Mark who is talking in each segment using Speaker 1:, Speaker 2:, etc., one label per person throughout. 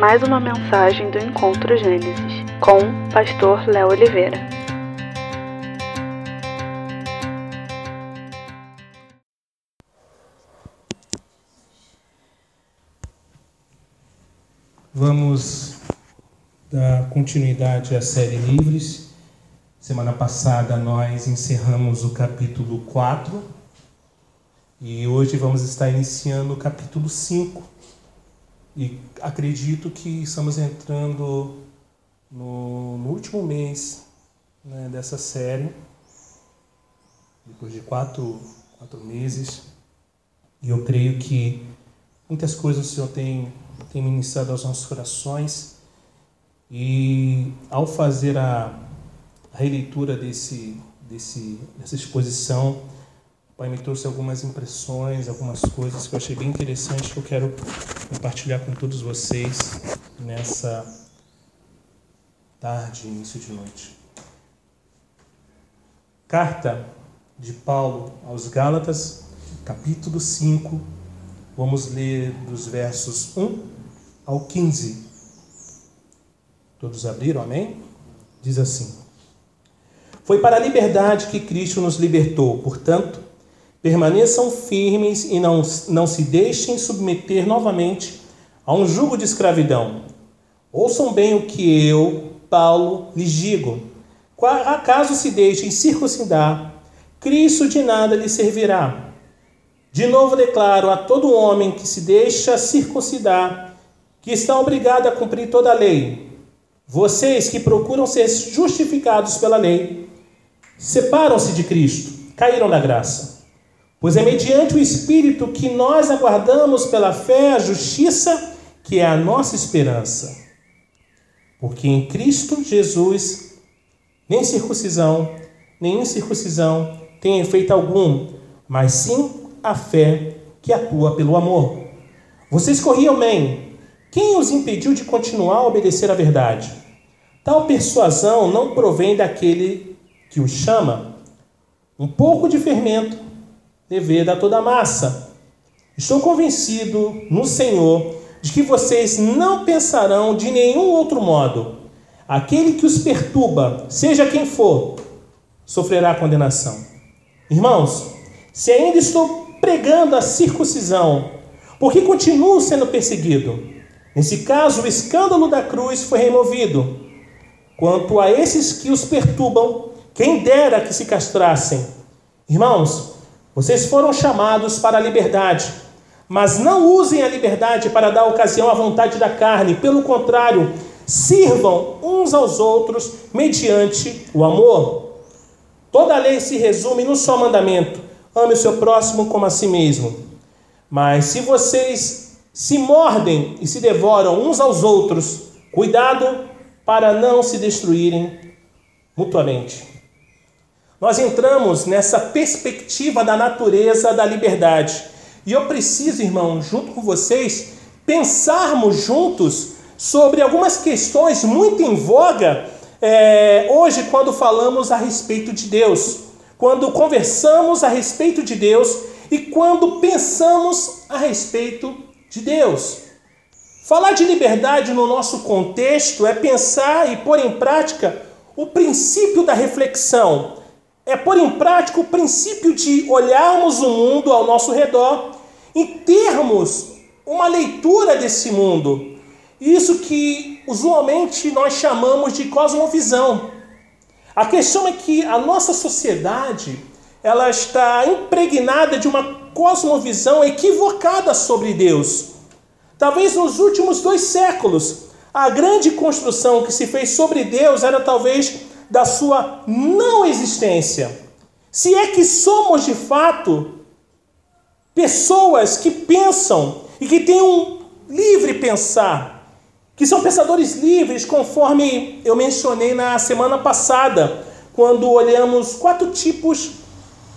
Speaker 1: mais uma mensagem do Encontro Gênesis com Pastor Léo Oliveira.
Speaker 2: Vamos dar continuidade à série Livres. Semana passada nós encerramos o capítulo 4 e hoje vamos estar iniciando o capítulo 5 e acredito que estamos entrando no, no último mês né, dessa série, depois de quatro, quatro meses. E eu creio que muitas coisas o Senhor tem, tem ministrado aos nossos corações. E ao fazer a, a releitura desse, desse, dessa exposição, Pai me trouxe algumas impressões, algumas coisas que eu achei bem interessante que eu quero compartilhar com todos vocês nessa tarde, início de noite. Carta de Paulo aos Gálatas, capítulo 5, vamos ler dos versos 1 ao 15. Todos abriram, amém? Diz assim: Foi para a liberdade que Cristo nos libertou, portanto, Permaneçam firmes e não, não se deixem submeter novamente a um jugo de escravidão. Ouçam bem o que eu, Paulo, lhes digo. Acaso se deixem circuncidar, Cristo de nada lhe servirá. De novo declaro a todo homem que se deixa circuncidar, que está obrigado a cumprir toda a lei. Vocês que procuram ser justificados pela lei, separam-se de Cristo, caíram na graça. Pois é mediante o Espírito que nós aguardamos pela fé a justiça, que é a nossa esperança. Porque em Cristo Jesus, nem circuncisão, nem incircuncisão tem efeito algum, mas sim a fé que atua pelo amor. Vocês corriam bem. Quem os impediu de continuar a obedecer à verdade? Tal persuasão não provém daquele que os chama. Um pouco de fermento dever a toda a massa. Estou convencido no Senhor de que vocês não pensarão de nenhum outro modo. Aquele que os perturba, seja quem for, sofrerá condenação. Irmãos, se ainda estou pregando a circuncisão, por que continuo sendo perseguido? Nesse caso, o escândalo da cruz foi removido. Quanto a esses que os perturbam, quem dera que se castrassem. Irmãos, vocês foram chamados para a liberdade, mas não usem a liberdade para dar ocasião à vontade da carne, pelo contrário, sirvam uns aos outros mediante o amor. Toda a lei se resume no só mandamento: ame o seu próximo como a si mesmo. Mas se vocês se mordem e se devoram uns aos outros, cuidado para não se destruírem mutuamente nós entramos nessa perspectiva da natureza da liberdade. E eu preciso, irmão, junto com vocês, pensarmos juntos sobre algumas questões muito em voga é, hoje, quando falamos a respeito de Deus, quando conversamos a respeito de Deus e quando pensamos a respeito de Deus. Falar de liberdade no nosso contexto é pensar e pôr em prática o princípio da reflexão, é pôr em prática o princípio de olharmos o mundo ao nosso redor e termos uma leitura desse mundo. Isso que usualmente nós chamamos de cosmovisão. A questão é que a nossa sociedade ela está impregnada de uma cosmovisão equivocada sobre Deus. Talvez nos últimos dois séculos, a grande construção que se fez sobre Deus era talvez da sua não existência. Se é que somos de fato pessoas que pensam e que têm um livre pensar, que são pensadores livres, conforme eu mencionei na semana passada, quando olhamos quatro tipos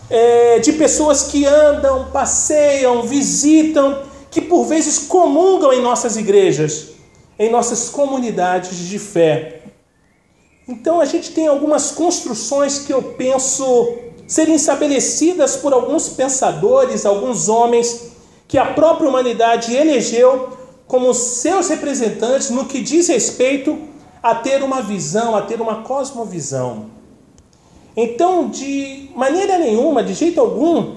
Speaker 2: é, de pessoas que andam, passeiam, visitam, que por vezes comungam em nossas igrejas, em nossas comunidades de fé. Então a gente tem algumas construções que eu penso serem estabelecidas por alguns pensadores, alguns homens que a própria humanidade elegeu como seus representantes no que diz respeito a ter uma visão, a ter uma cosmovisão. Então, de maneira nenhuma, de jeito algum,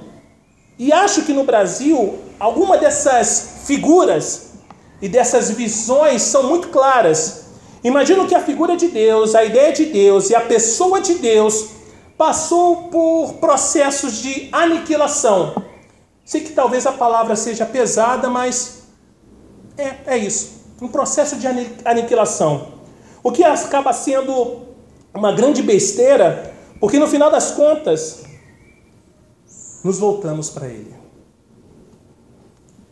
Speaker 2: e acho que no Brasil, alguma dessas figuras e dessas visões são muito claras. Imagino que a figura de Deus, a ideia de Deus e a pessoa de Deus passou por processos de aniquilação. Sei que talvez a palavra seja pesada, mas é, é isso. Um processo de aniquilação. O que acaba sendo uma grande besteira, porque no final das contas, nos voltamos para ele.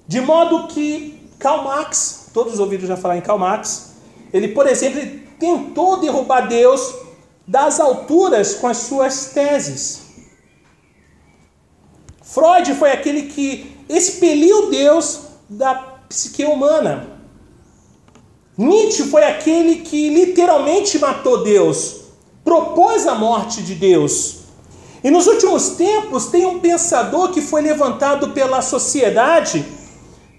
Speaker 2: De modo que Karl Marx, todos ouviram já falar em Karl Marx, ele, por exemplo, tentou derrubar Deus das alturas com as suas teses. Freud foi aquele que expeliu Deus da psique humana. Nietzsche foi aquele que literalmente matou Deus, propôs a morte de Deus. E nos últimos tempos tem um pensador que foi levantado pela sociedade,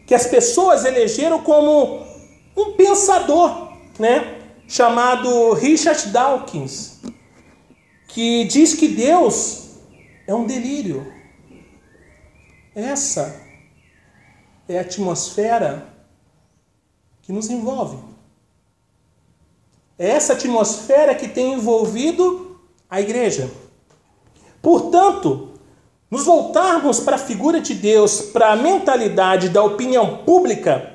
Speaker 2: que as pessoas elegeram como um pensador, né? chamado Richard Dawkins, que diz que Deus é um delírio. Essa é a atmosfera que nos envolve. É essa atmosfera que tem envolvido a igreja. Portanto, nos voltarmos para a figura de Deus, para a mentalidade da opinião pública,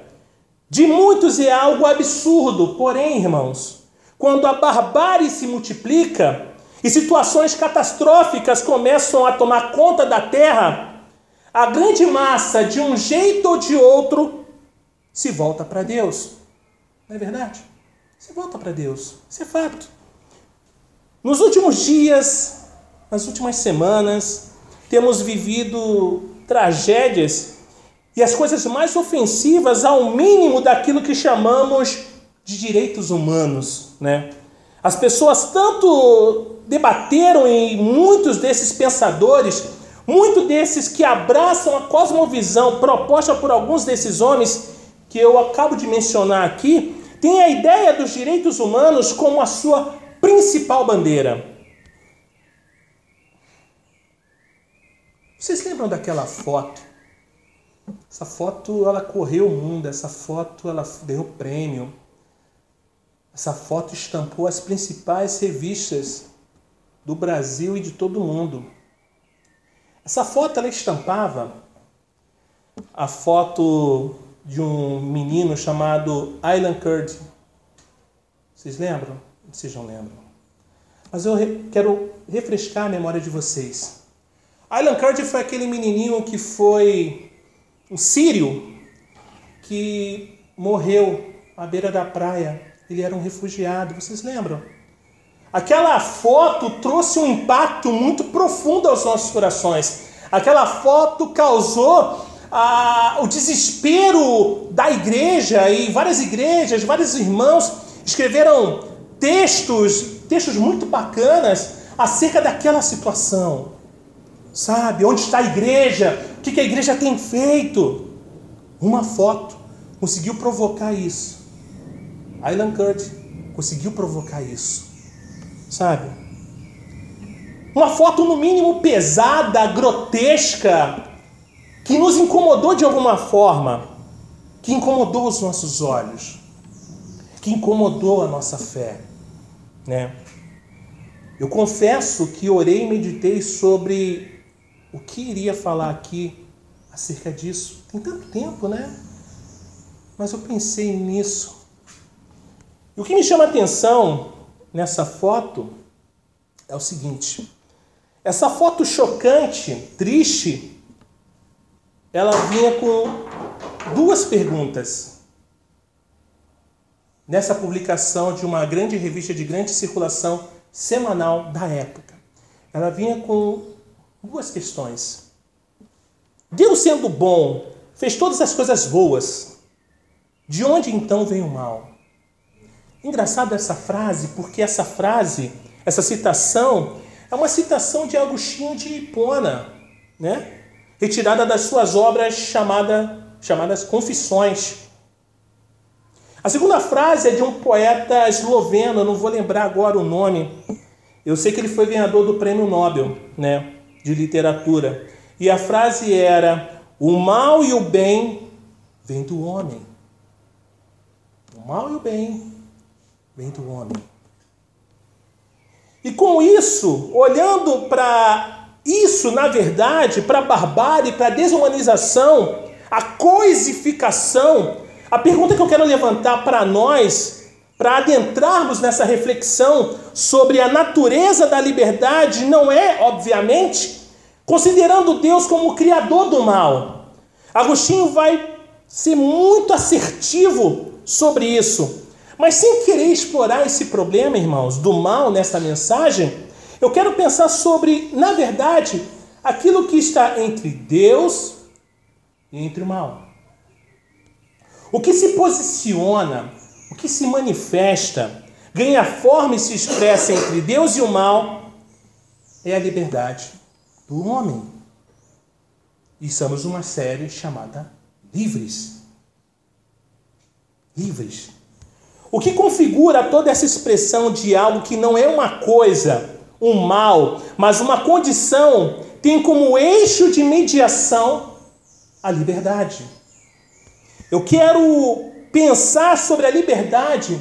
Speaker 2: de muitos é algo absurdo, porém, irmãos, quando a barbárie se multiplica e situações catastróficas começam a tomar conta da terra, a grande massa, de um jeito ou de outro, se volta para Deus. Não é verdade? Se volta para Deus. Isso é fato. Nos últimos dias, nas últimas semanas, temos vivido tragédias e as coisas mais ofensivas ao mínimo daquilo que chamamos de direitos humanos, né? As pessoas tanto debateram em muitos desses pensadores, muitos desses que abraçam a cosmovisão proposta por alguns desses homens que eu acabo de mencionar aqui, tem a ideia dos direitos humanos como a sua principal bandeira. Vocês lembram daquela foto essa foto ela correu o mundo, essa foto ela deu prêmio. Essa foto estampou as principais revistas do Brasil e de todo o mundo. Essa foto ela estampava a foto de um menino chamado Alan Kurd. Vocês lembram? Vocês não lembram. Mas eu quero refrescar a memória de vocês. Alan Kurd foi aquele menininho que foi um sírio que morreu à beira da praia. Ele era um refugiado, vocês lembram? Aquela foto trouxe um impacto muito profundo aos nossos corações. Aquela foto causou ah, o desespero da igreja e várias igrejas, vários irmãos escreveram textos, textos muito bacanas acerca daquela situação. Sabe? Onde está a igreja? O que a igreja tem feito? Uma foto conseguiu provocar isso. Alan Kurt conseguiu provocar isso. Sabe? Uma foto, no mínimo, pesada, grotesca, que nos incomodou de alguma forma, que incomodou os nossos olhos, que incomodou a nossa fé. Né? Eu confesso que orei e meditei sobre o que iria falar aqui acerca disso. Tem tanto tempo, né? Mas eu pensei nisso. E o que me chama a atenção nessa foto é o seguinte: essa foto chocante, triste, ela vinha com duas perguntas. Nessa publicação de uma grande revista de grande circulação semanal da época. Ela vinha com duas questões. Deus, sendo bom, fez todas as coisas boas. De onde então vem o mal? Engraçado essa frase, porque essa frase, essa citação, é uma citação de Agostinho de Hipona, né? retirada das suas obras chamada, chamadas Confissões. A segunda frase é de um poeta esloveno, não vou lembrar agora o nome. Eu sei que ele foi ganhador do prêmio Nobel, né, de literatura. E a frase era: "O mal e o bem vêm do homem. O mal e o bem vêm do homem." E com isso, olhando para isso, na verdade, para a barbárie, para a desumanização, a coisificação, a pergunta que eu quero levantar para nós, para adentrarmos nessa reflexão sobre a natureza da liberdade, não é, obviamente, considerando Deus como o criador do mal. Agostinho vai ser muito assertivo sobre isso. Mas sem querer explorar esse problema, irmãos, do mal nessa mensagem, eu quero pensar sobre, na verdade, aquilo que está entre Deus e entre o mal. O que se posiciona, o que se manifesta, ganha forma e se expressa entre Deus e o mal é a liberdade do homem. E estamos numa série chamada Livres. Livres. O que configura toda essa expressão de algo que não é uma coisa, um mal, mas uma condição, tem como eixo de mediação a liberdade. Eu quero pensar sobre a liberdade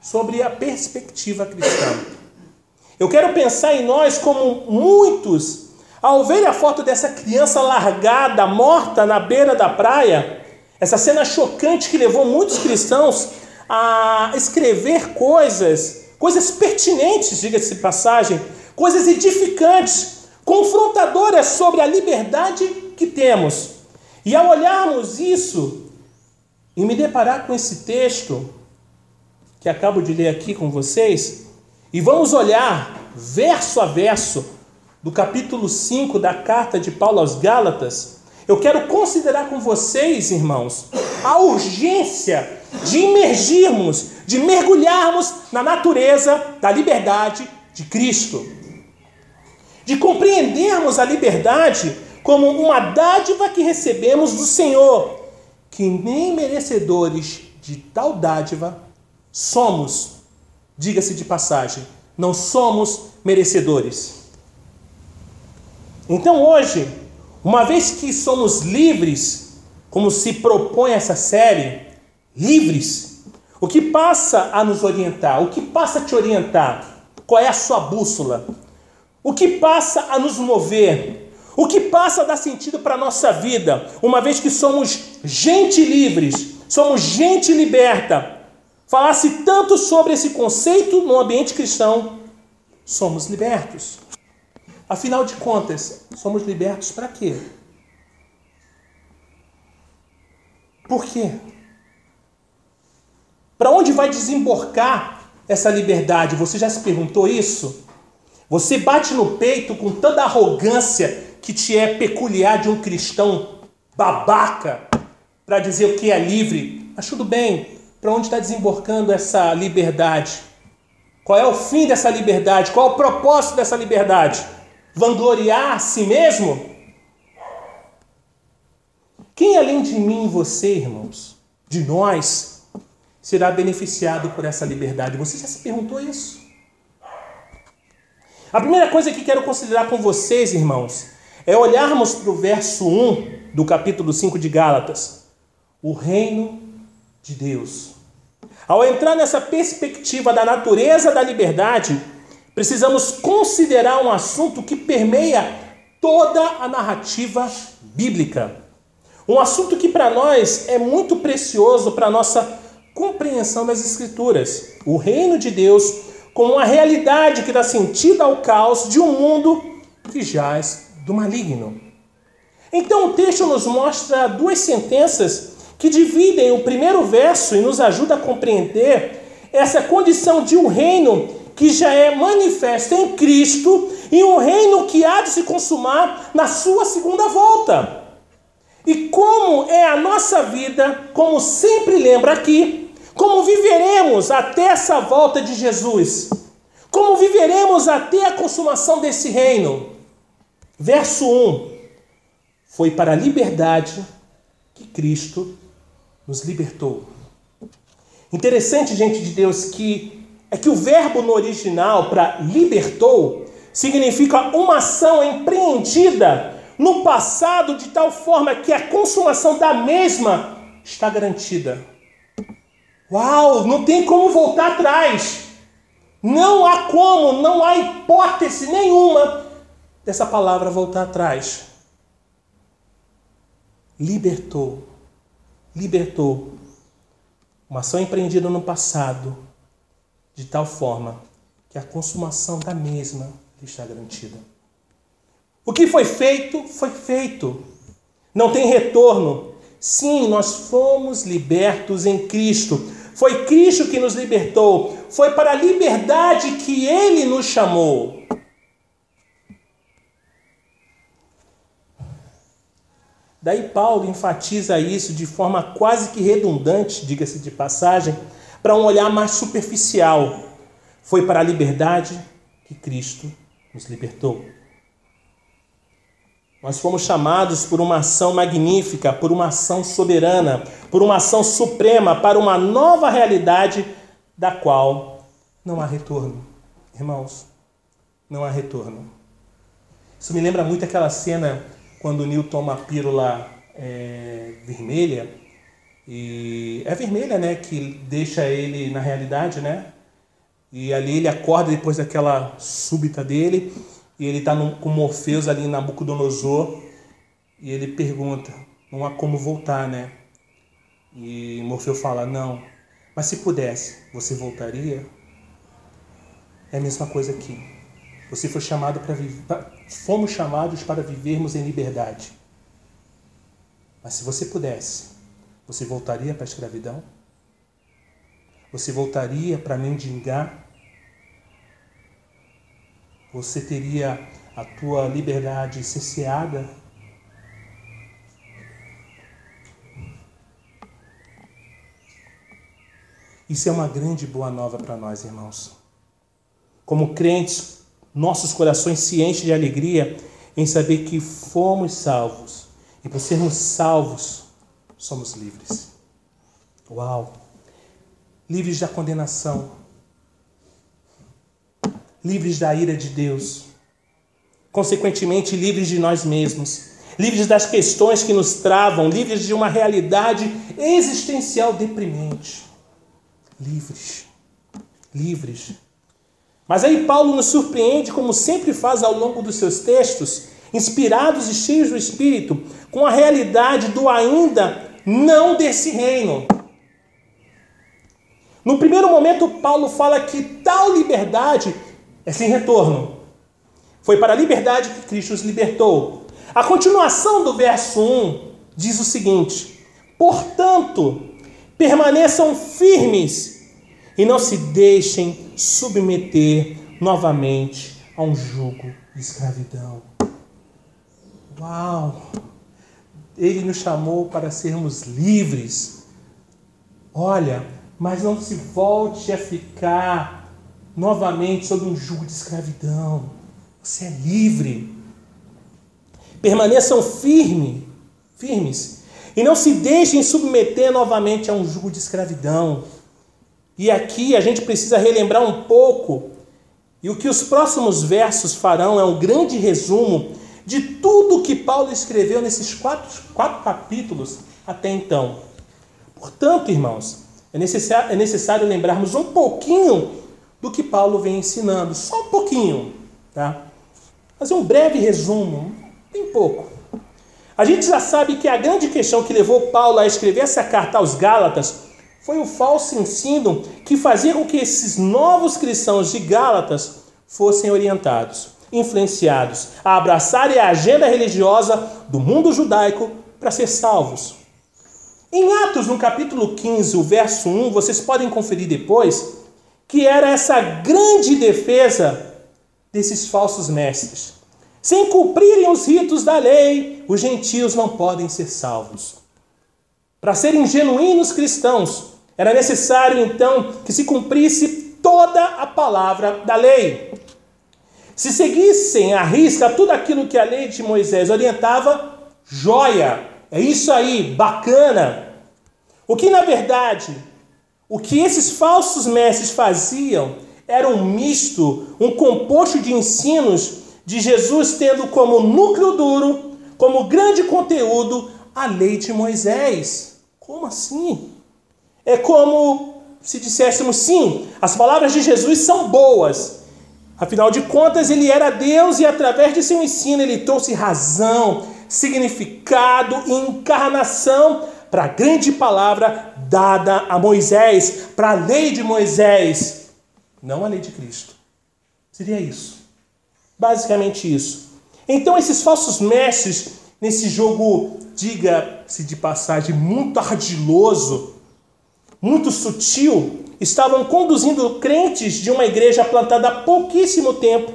Speaker 2: sobre a perspectiva cristã. Eu quero pensar em nós como muitos, ao ver a foto dessa criança largada, morta na beira da praia, essa cena chocante que levou muitos cristãos a escrever coisas, coisas pertinentes, diga-se de passagem, coisas edificantes, confrontadoras sobre a liberdade que temos. E ao olharmos isso e me deparar com esse texto que acabo de ler aqui com vocês, e vamos olhar verso a verso do capítulo 5 da carta de Paulo aos Gálatas, eu quero considerar com vocês, irmãos, a urgência de imergirmos, de mergulharmos na natureza da liberdade de Cristo. De compreendermos a liberdade como uma dádiva que recebemos do Senhor, que nem merecedores de tal dádiva somos. Diga-se de passagem, não somos merecedores. Então hoje, uma vez que somos livres, como se propõe essa série, livres. O que passa a nos orientar? O que passa a te orientar? Qual é a sua bússola? O que passa a nos mover? O que passa a dar sentido para a nossa vida, uma vez que somos gente livres, somos gente liberta? Falasse tanto sobre esse conceito no ambiente cristão, somos libertos. Afinal de contas, somos libertos para quê? Por quê? Para onde vai desembocar essa liberdade? Você já se perguntou isso? Você bate no peito com toda a arrogância que te é peculiar de um cristão babaca para dizer o que é livre. Mas tudo bem, para onde está desembarcando essa liberdade? Qual é o fim dessa liberdade? Qual é o propósito dessa liberdade? Vangloriar a si mesmo? Quem além de mim e você, irmãos, de nós, será beneficiado por essa liberdade. Você já se perguntou isso? A primeira coisa que quero considerar com vocês, irmãos, é olharmos para o verso 1 do capítulo 5 de Gálatas. O reino de Deus. Ao entrar nessa perspectiva da natureza da liberdade, precisamos considerar um assunto que permeia toda a narrativa bíblica. Um assunto que para nós é muito precioso para a nossa compreensão das Escrituras. O reino de Deus como uma realidade que dá sentido ao caos de um mundo que jaz do maligno. Então o texto nos mostra duas sentenças que dividem o primeiro verso e nos ajuda a compreender essa condição de um reino que já é manifesto em Cristo e um reino que há de se consumar na sua segunda volta. E como é a nossa vida, como sempre lembra aqui, como viveremos até essa volta de Jesus? Como viveremos até a consumação desse reino? Verso 1: Foi para a liberdade que Cristo nos libertou. Interessante, gente de Deus, que é que o verbo no original para libertou significa uma ação empreendida no passado de tal forma que a consumação da mesma está garantida. Uau, não tem como voltar atrás. Não há como, não há hipótese nenhuma dessa palavra voltar atrás. Libertou, libertou. Uma ação empreendida no passado, de tal forma que a consumação da mesma está garantida. O que foi feito, foi feito. Não tem retorno. Sim, nós fomos libertos em Cristo. Foi Cristo que nos libertou. Foi para a liberdade que Ele nos chamou. Daí Paulo enfatiza isso de forma quase que redundante, diga-se de passagem, para um olhar mais superficial. Foi para a liberdade que Cristo nos libertou. Nós fomos chamados por uma ação magnífica, por uma ação soberana, por uma ação suprema para uma nova realidade da qual não há retorno. Irmãos, não há retorno. Isso me lembra muito aquela cena quando o Neil toma a pílula é, vermelha. E é vermelha, né? Que deixa ele na realidade, né? E ali ele acorda depois daquela súbita dele e ele está com Morfeus ali em Nabucodonosor e ele pergunta: não há como voltar, né? E Morfeu fala: não, mas se pudesse, você voltaria? É a mesma coisa aqui. Você foi chamado para viver, fomos chamados para vivermos em liberdade. Mas se você pudesse, você voltaria para a escravidão? Você voltaria para mendigar você teria a tua liberdade cesseada? Isso é uma grande boa nova para nós, irmãos. Como crentes, nossos corações se enchem de alegria em saber que fomos salvos. E por sermos salvos, somos livres. Uau! Livres da condenação, livres da ira de Deus, consequentemente, livres de nós mesmos, livres das questões que nos travam, livres de uma realidade existencial deprimente. Livres, livres. Mas aí Paulo nos surpreende, como sempre faz ao longo dos seus textos, inspirados e cheios do Espírito, com a realidade do ainda não desse reino. No primeiro momento, Paulo fala que tal liberdade é sem retorno. Foi para a liberdade que Cristo os libertou. A continuação do verso 1 diz o seguinte: Portanto, permaneçam firmes e não se deixem submeter novamente a um jugo de escravidão. Uau! Ele nos chamou para sermos livres. Olha, mas não se volte a ficar novamente sob um jugo de escravidão. Você é livre. Permaneçam firme, firmes e não se deixem submeter novamente a um jugo de escravidão. E aqui a gente precisa relembrar um pouco, e o que os próximos versos farão é um grande resumo de tudo que Paulo escreveu nesses quatro, quatro capítulos até então. Portanto, irmãos, é necessário, é necessário lembrarmos um pouquinho do que Paulo vem ensinando, só um pouquinho, tá? Fazer um breve resumo, tem pouco. A gente já sabe que a grande questão que levou Paulo a escrever essa carta aos Gálatas foi o falso ensino que fazia com que esses novos cristãos de Gálatas fossem orientados, influenciados a abraçarem a agenda religiosa do mundo judaico para ser salvos. Em Atos, no capítulo 15, o verso 1, vocês podem conferir depois, que era essa grande defesa desses falsos mestres. Sem cumprirem os ritos da lei, os gentios não podem ser salvos. Para serem genuínos cristãos, era necessário então que se cumprisse toda a palavra da lei. Se seguissem à risca tudo aquilo que a lei de Moisés orientava, joia, é isso aí, bacana. O que na verdade o que esses falsos mestres faziam era um misto, um composto de ensinos de Jesus tendo como núcleo duro, como grande conteúdo, a lei de Moisés. Como assim? É como se disséssemos sim, as palavras de Jesus são boas. Afinal de contas, ele era Deus e através de seu ensino ele trouxe razão, significado e encarnação para a grande palavra dada a Moisés, para a lei de Moisés, não a lei de Cristo. Seria isso. Basicamente isso. Então, esses falsos mestres, nesse jogo, diga-se de passagem, muito ardiloso, muito sutil, estavam conduzindo crentes de uma igreja plantada há pouquíssimo tempo,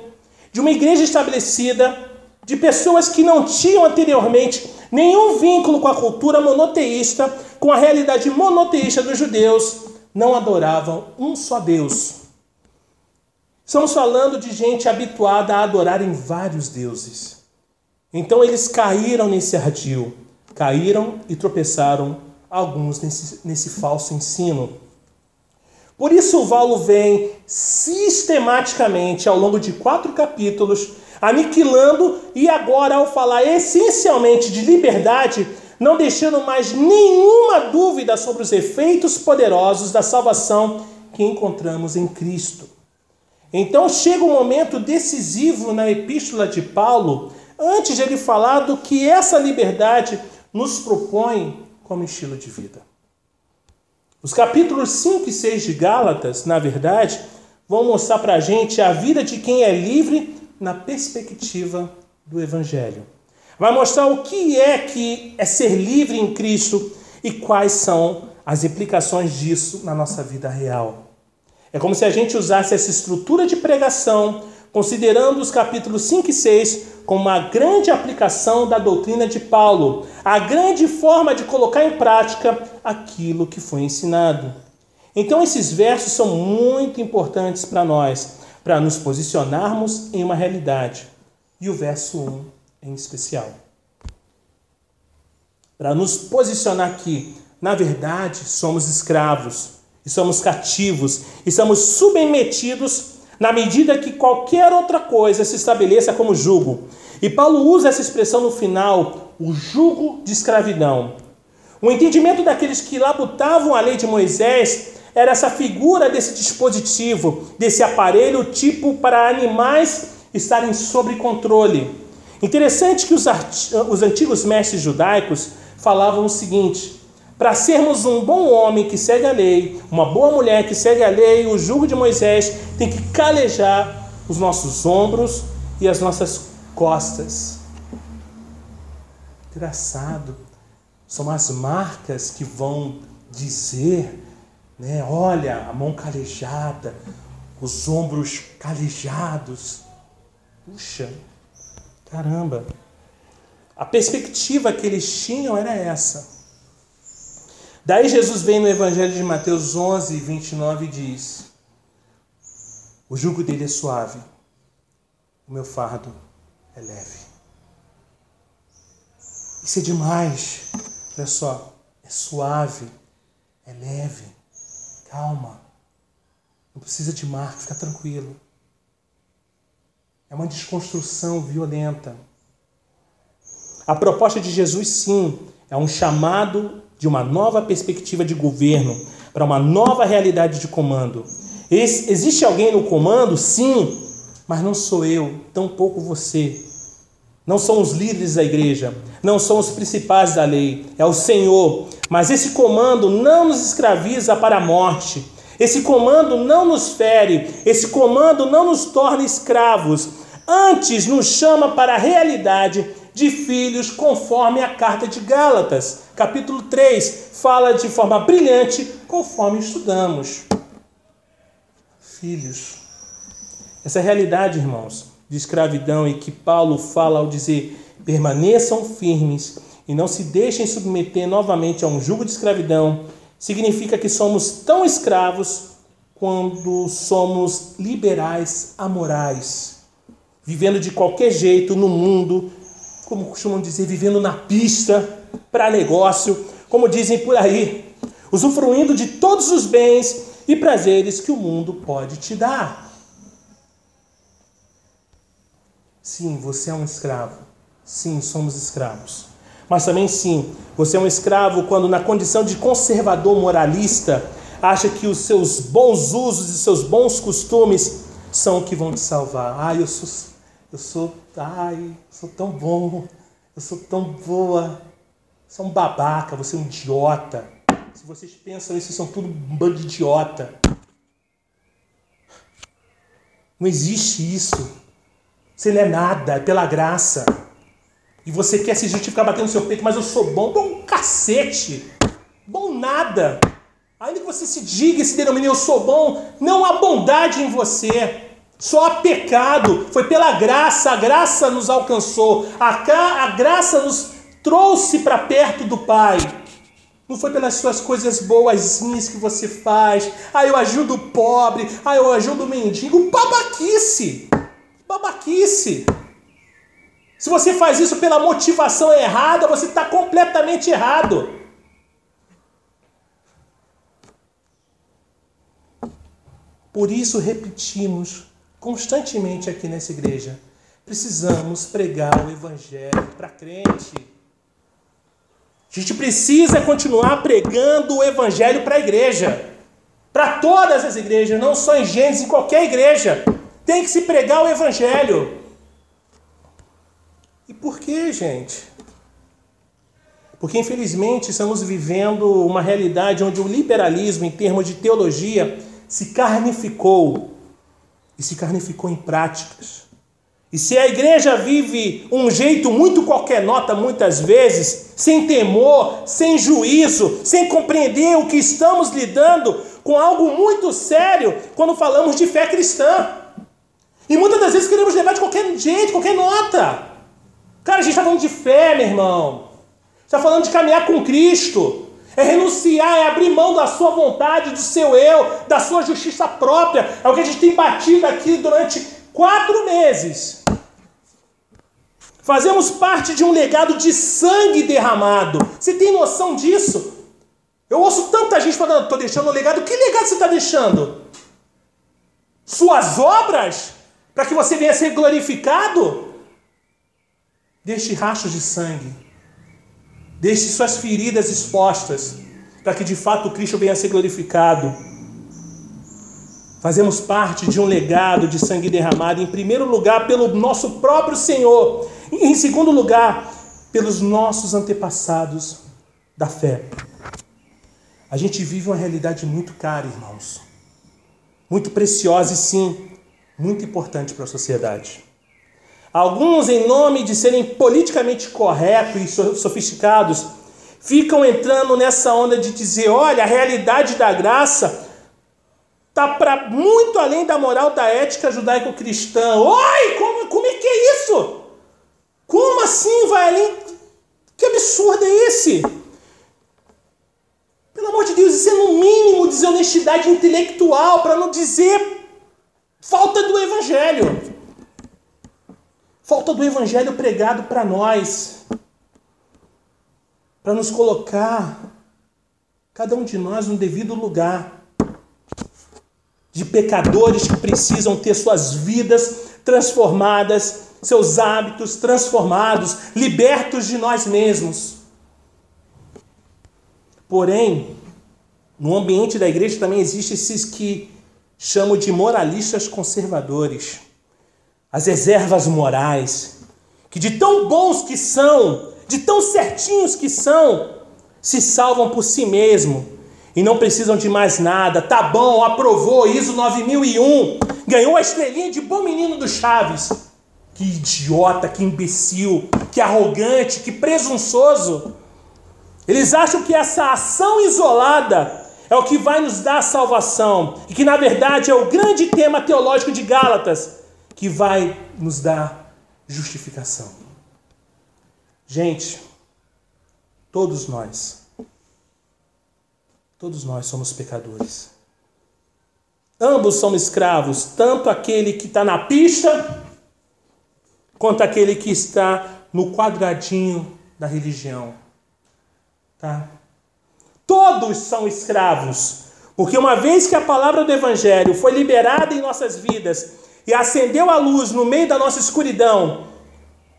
Speaker 2: de uma igreja estabelecida, de pessoas que não tinham anteriormente nenhum vínculo com a cultura monoteísta, com a realidade monoteísta dos judeus, não adoravam um só Deus. Estamos falando de gente habituada a adorar em vários deuses. Então eles caíram nesse ardil, caíram e tropeçaram alguns nesse, nesse falso ensino. Por isso, o vem sistematicamente, ao longo de quatro capítulos, aniquilando e agora, ao falar essencialmente de liberdade, não deixando mais nenhuma dúvida sobre os efeitos poderosos da salvação que encontramos em Cristo. Então chega um momento decisivo na epístola de Paulo, antes de ele falar do que essa liberdade nos propõe como estilo de vida. Os capítulos 5 e 6 de Gálatas, na verdade, vão mostrar para a gente a vida de quem é livre na perspectiva do Evangelho. Vai mostrar o que é que é ser livre em Cristo e quais são as implicações disso na nossa vida real. É como se a gente usasse essa estrutura de pregação, considerando os capítulos 5 e 6 como uma grande aplicação da doutrina de Paulo, a grande forma de colocar em prática aquilo que foi ensinado. Então, esses versos são muito importantes para nós, para nos posicionarmos em uma realidade. E o verso 1 em especial. Para nos posicionar aqui, na verdade, somos escravos, e somos cativos, e somos submetidos na medida que qualquer outra coisa se estabeleça como jugo. E Paulo usa essa expressão no final, o jugo de escravidão. O entendimento daqueles que labutavam a lei de Moisés era essa figura desse dispositivo, desse aparelho tipo para animais estarem sob controle. Interessante que os, os antigos mestres judaicos falavam o seguinte: para sermos um bom homem que segue a lei, uma boa mulher que segue a lei, o jugo de Moisés tem que calejar os nossos ombros e as nossas costas. Engraçado. São as marcas que vão dizer né? Olha, a mão calejada, os ombros calejados. Puxa, caramba. A perspectiva que eles tinham era essa. Daí Jesus vem no Evangelho de Mateus 11, 29 e diz: O jugo dele é suave, o meu fardo é leve. Isso é demais. Olha só, é suave, é leve. Calma. Não precisa de marca, fica tranquilo. É uma desconstrução violenta. A proposta de Jesus, sim, é um chamado de uma nova perspectiva de governo, para uma nova realidade de comando. existe alguém no comando? Sim, mas não sou eu, tampouco você. Não são os líderes da igreja, não são os principais da lei, é o Senhor. Mas esse comando não nos escraviza para a morte. Esse comando não nos fere, esse comando não nos torna escravos. Antes nos chama para a realidade de filhos, conforme a carta de Gálatas, capítulo 3, fala de forma brilhante, conforme estudamos. Filhos. Essa realidade, irmãos, de escravidão e que Paulo fala ao dizer: permaneçam firmes e não se deixem submeter novamente a um jugo de escravidão, significa que somos tão escravos quando somos liberais amorais, vivendo de qualquer jeito no mundo, como costumam dizer, vivendo na pista para negócio, como dizem por aí. usufruindo de todos os bens e prazeres que o mundo pode te dar. Sim, você é um escravo. Sim, somos escravos. Mas também sim, você é um escravo quando na condição de conservador moralista acha que os seus bons usos e seus bons costumes são o que vão te salvar. Ai, eu sou eu sou, ai, sou tão bom, eu sou tão boa. Você é um babaca, você é um idiota. Se vocês pensam isso, são tudo um bando de idiota. Não existe isso. Você não é nada, é pela graça. E você quer se justificar batendo no seu peito, mas eu sou bom. Bom cacete. Bom nada. Ainda que você se diga e se denomine eu sou bom, não há bondade em você. Só há pecado. Foi pela graça, a graça nos alcançou. A, a graça nos trouxe para perto do Pai. Não foi pelas suas coisas boazinhas que você faz. Ah, eu ajudo o pobre. Ah, eu ajudo o mendigo. Babaquice. Babaquice. Se você faz isso pela motivação errada, você está completamente errado. Por isso repetimos constantemente aqui nessa igreja: precisamos pregar o evangelho para crente. A gente precisa continuar pregando o evangelho para a igreja. Para todas as igrejas, não só em Gênesis, em qualquer igreja. Tem que se pregar o evangelho. E por que, gente? Porque infelizmente estamos vivendo uma realidade onde o liberalismo, em termos de teologia, se carnificou e se carnificou em práticas. E se a igreja vive um jeito muito qualquer nota, muitas vezes, sem temor, sem juízo, sem compreender o que estamos lidando com algo muito sério quando falamos de fé cristã. E muitas das vezes queremos levar de qualquer jeito, qualquer nota. Cara, a gente está falando de fé, meu irmão. Está falando de caminhar com Cristo. É renunciar, é abrir mão da sua vontade, do seu eu, da sua justiça própria. É o que a gente tem batido aqui durante quatro meses. Fazemos parte de um legado de sangue derramado. Você tem noção disso? Eu ouço tanta gente falando, estou deixando um legado. Que legado você está deixando? Suas obras? Para que você venha ser glorificado? Deixe rastros de sangue. Deixe suas feridas expostas. Para que de fato Cristo venha a ser glorificado. Fazemos parte de um legado de sangue derramado, em primeiro lugar, pelo nosso próprio Senhor, e em segundo lugar, pelos nossos antepassados da fé. A gente vive uma realidade muito cara, irmãos. Muito preciosa e sim, muito importante para a sociedade. Alguns, em nome de serem politicamente corretos e sofisticados, ficam entrando nessa onda de dizer: olha, a realidade da graça Está para muito além da moral da ética judaico-cristã. Oi, como, como é que é isso? Como assim vai além? Que absurdo é esse? Pelo amor de Deus, isso é no mínimo desonestidade intelectual, para não dizer falta do evangelho. Falta do evangelho pregado para nós. Para nos colocar, cada um de nós, no devido lugar de pecadores que precisam ter suas vidas transformadas, seus hábitos transformados, libertos de nós mesmos. Porém, no ambiente da igreja também existem esses que chamam de moralistas conservadores, as reservas morais, que de tão bons que são, de tão certinhos que são, se salvam por si mesmo e não precisam de mais nada. Tá bom, aprovou ISO 9001, ganhou a estrelinha de bom menino do Chaves. Que idiota, que imbecil, que arrogante, que presunçoso. Eles acham que essa ação isolada é o que vai nos dar salvação e que na verdade é o grande tema teológico de Gálatas que vai nos dar justificação. Gente, todos nós Todos nós somos pecadores. Ambos somos escravos, tanto aquele que está na pista, quanto aquele que está no quadradinho da religião. Tá? todos são escravos. Porque uma vez que a palavra do Evangelho foi liberada em nossas vidas e acendeu a luz no meio da nossa escuridão,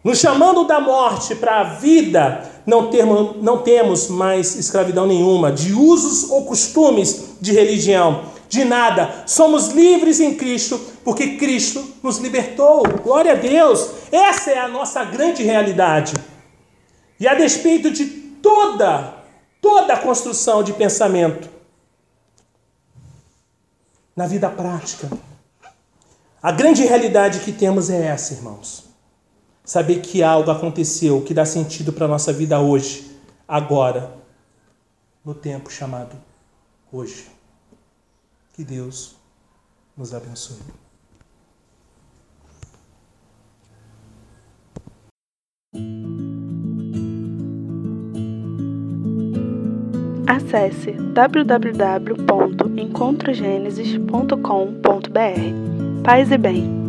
Speaker 2: nos chamando da morte para a vida, não, termo, não temos mais escravidão nenhuma, de usos ou costumes de religião, de nada. Somos livres em Cristo, porque Cristo nos libertou. Glória a Deus! Essa é a nossa grande realidade. E a despeito de toda, toda a construção de pensamento, na vida prática, a grande realidade que temos é essa, irmãos. Saber que algo aconteceu que dá sentido para a nossa vida hoje, agora, no tempo chamado hoje. Que Deus nos abençoe.
Speaker 1: Acesse www.encontrogenesis.com.br. Paz e bem.